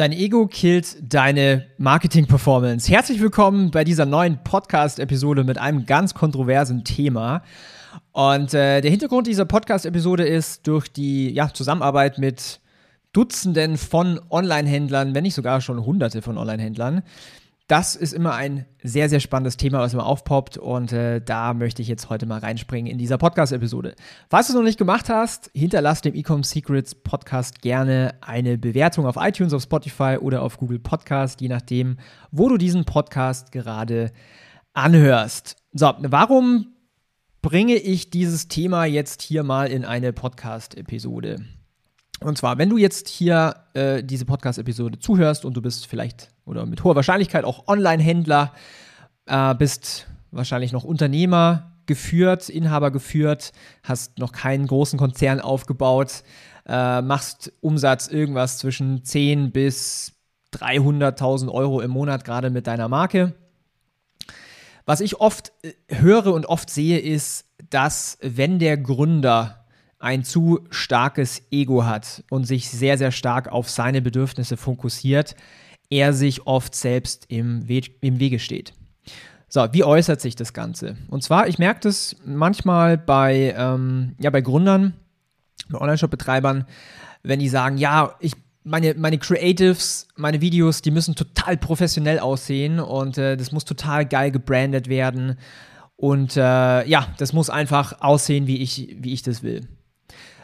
Dein Ego killt deine Marketing-Performance. Herzlich willkommen bei dieser neuen Podcast-Episode mit einem ganz kontroversen Thema. Und äh, der Hintergrund dieser Podcast-Episode ist durch die ja, Zusammenarbeit mit Dutzenden von Online-Händlern, wenn nicht sogar schon Hunderte von Online-Händlern, das ist immer ein sehr, sehr spannendes Thema, was immer aufpoppt und äh, da möchte ich jetzt heute mal reinspringen in dieser Podcast-Episode. Falls du es noch nicht gemacht hast, hinterlass dem Ecom Secrets Podcast gerne eine Bewertung auf iTunes, auf Spotify oder auf Google Podcast, je nachdem, wo du diesen Podcast gerade anhörst. So, warum bringe ich dieses Thema jetzt hier mal in eine Podcast-Episode? Und zwar, wenn du jetzt hier äh, diese Podcast-Episode zuhörst und du bist vielleicht oder mit hoher Wahrscheinlichkeit auch Online-Händler, äh, bist wahrscheinlich noch Unternehmer geführt, Inhaber geführt, hast noch keinen großen Konzern aufgebaut, äh, machst Umsatz irgendwas zwischen 10 bis 300.000 Euro im Monat gerade mit deiner Marke. Was ich oft äh, höre und oft sehe, ist, dass wenn der Gründer ein zu starkes Ego hat und sich sehr, sehr stark auf seine Bedürfnisse fokussiert, er sich oft selbst im, We im Wege steht. So, wie äußert sich das Ganze? Und zwar, ich merke das manchmal bei, ähm, ja, bei Gründern, bei Online-Shop-Betreibern, wenn die sagen, ja, ich meine, meine Creatives, meine Videos, die müssen total professionell aussehen und äh, das muss total geil gebrandet werden. Und äh, ja, das muss einfach aussehen, wie ich, wie ich das will.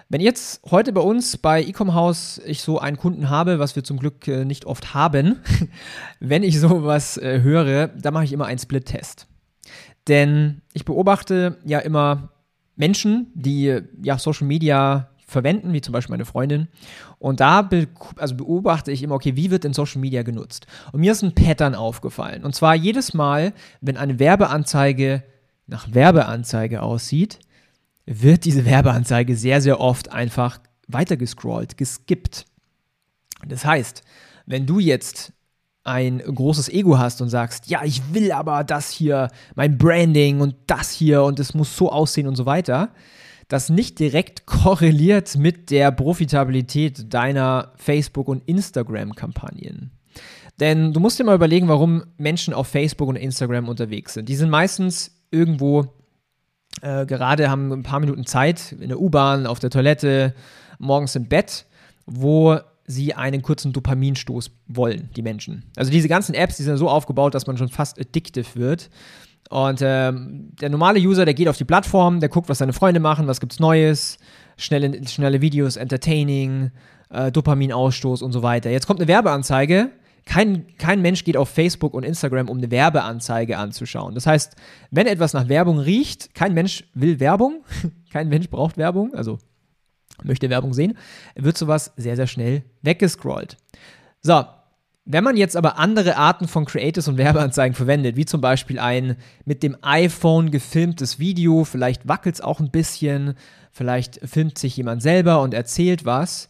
Wenn jetzt heute bei uns bei Ecom House ich so einen Kunden habe, was wir zum Glück äh, nicht oft haben, wenn ich sowas äh, höre, dann mache ich immer einen Split-Test. Denn ich beobachte ja immer Menschen, die ja Social Media verwenden, wie zum Beispiel meine Freundin. Und da be also beobachte ich immer, okay, wie wird denn Social Media genutzt? Und mir ist ein Pattern aufgefallen. Und zwar jedes Mal, wenn eine Werbeanzeige nach Werbeanzeige aussieht, wird diese Werbeanzeige sehr, sehr oft einfach weitergescrollt, geskippt. Das heißt, wenn du jetzt ein großes Ego hast und sagst, ja, ich will aber das hier, mein Branding und das hier und es muss so aussehen und so weiter, das nicht direkt korreliert mit der Profitabilität deiner Facebook- und Instagram-Kampagnen. Denn du musst dir mal überlegen, warum Menschen auf Facebook und Instagram unterwegs sind. Die sind meistens irgendwo äh, gerade haben ein paar Minuten Zeit in der U-Bahn, auf der Toilette, morgens im Bett, wo sie einen kurzen Dopaminstoß wollen, die Menschen. Also diese ganzen Apps, die sind so aufgebaut, dass man schon fast addictive wird. Und ähm, der normale User, der geht auf die Plattform, der guckt, was seine Freunde machen, was gibt's Neues, schnelle, schnelle Videos, Entertaining, äh, Dopaminausstoß und so weiter. Jetzt kommt eine Werbeanzeige, kein, kein Mensch geht auf Facebook und Instagram, um eine Werbeanzeige anzuschauen. Das heißt, wenn etwas nach Werbung riecht, kein Mensch will Werbung, kein Mensch braucht Werbung, also möchte Werbung sehen, wird sowas sehr, sehr schnell weggescrollt. So, wenn man jetzt aber andere Arten von Creatives und Werbeanzeigen verwendet, wie zum Beispiel ein mit dem iPhone gefilmtes Video, vielleicht wackelt es auch ein bisschen, vielleicht filmt sich jemand selber und erzählt was,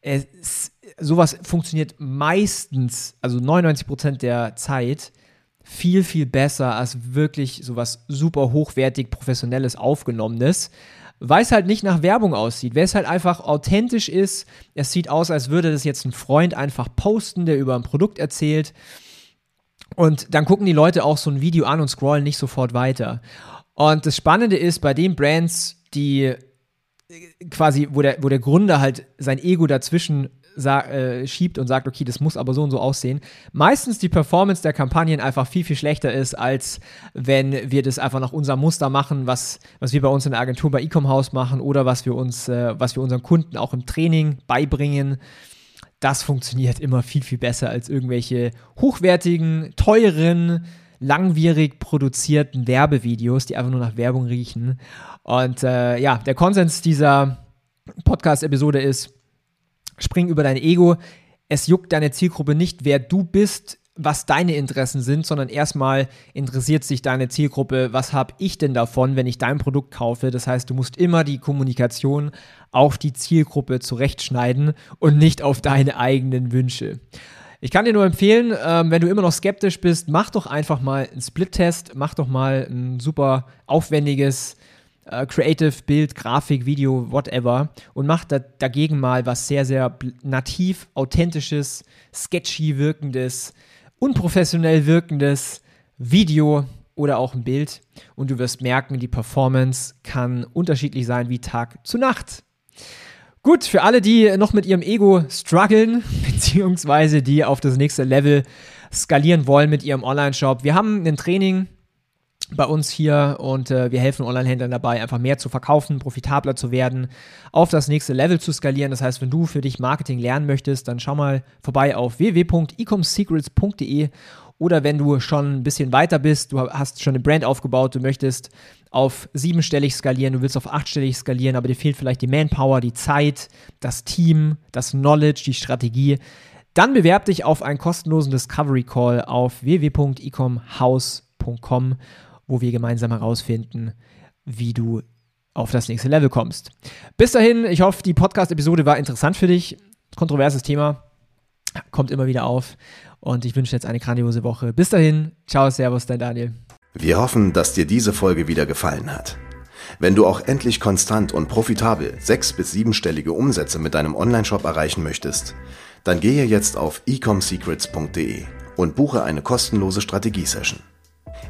es, sowas funktioniert meistens, also 99% der Zeit, viel, viel besser als wirklich sowas super hochwertig, professionelles, aufgenommenes, weil es halt nicht nach Werbung aussieht, weil es halt einfach authentisch ist. Es sieht aus, als würde das jetzt ein Freund einfach posten, der über ein Produkt erzählt. Und dann gucken die Leute auch so ein Video an und scrollen nicht sofort weiter. Und das Spannende ist, bei den Brands, die quasi, wo der, wo der Gründer halt sein Ego dazwischen äh, schiebt und sagt, okay, das muss aber so und so aussehen, meistens die Performance der Kampagnen einfach viel, viel schlechter ist, als wenn wir das einfach nach unserem Muster machen, was, was wir bei uns in der Agentur bei Ecom House machen oder was wir uns, äh, was wir unseren Kunden auch im Training beibringen. Das funktioniert immer viel, viel besser als irgendwelche hochwertigen, teuren, langwierig produzierten Werbevideos, die einfach nur nach Werbung riechen. Und äh, ja, der Konsens dieser Podcast-Episode ist, spring über dein Ego. Es juckt deine Zielgruppe nicht, wer du bist was deine Interessen sind, sondern erstmal interessiert sich deine Zielgruppe, was habe ich denn davon, wenn ich dein Produkt kaufe. Das heißt, du musst immer die Kommunikation auf die Zielgruppe zurechtschneiden und nicht auf deine eigenen Wünsche. Ich kann dir nur empfehlen, ähm, wenn du immer noch skeptisch bist, mach doch einfach mal einen Split-Test, mach doch mal ein super aufwendiges äh, Creative Bild, Grafik, Video, whatever und mach da, dagegen mal was sehr, sehr nativ, authentisches, sketchy wirkendes, unprofessionell wirkendes Video oder auch ein Bild und du wirst merken, die Performance kann unterschiedlich sein wie Tag zu Nacht. Gut, für alle, die noch mit ihrem Ego strugglen, beziehungsweise die auf das nächste Level skalieren wollen mit ihrem Online-Shop. Wir haben ein Training bei uns hier und äh, wir helfen Online-Händlern dabei, einfach mehr zu verkaufen, profitabler zu werden, auf das nächste Level zu skalieren. Das heißt, wenn du für dich Marketing lernen möchtest, dann schau mal vorbei auf www.ecomsecrets.de oder wenn du schon ein bisschen weiter bist, du hast schon eine Brand aufgebaut, du möchtest auf siebenstellig skalieren, du willst auf achtstellig skalieren, aber dir fehlt vielleicht die Manpower, die Zeit, das Team, das Knowledge, die Strategie, dann bewerb dich auf einen kostenlosen Discovery Call auf www.ecomhouse.com wo wir gemeinsam herausfinden, wie du auf das nächste Level kommst. Bis dahin, ich hoffe, die Podcast-Episode war interessant für dich. Kontroverses Thema, kommt immer wieder auf. Und ich wünsche jetzt eine grandiose Woche. Bis dahin, ciao, servus, dein Daniel. Wir hoffen, dass dir diese Folge wieder gefallen hat. Wenn du auch endlich konstant und profitabel sechs- bis siebenstellige Umsätze mit deinem Onlineshop erreichen möchtest, dann gehe jetzt auf ecomsecrets.de und buche eine kostenlose Strategiesession.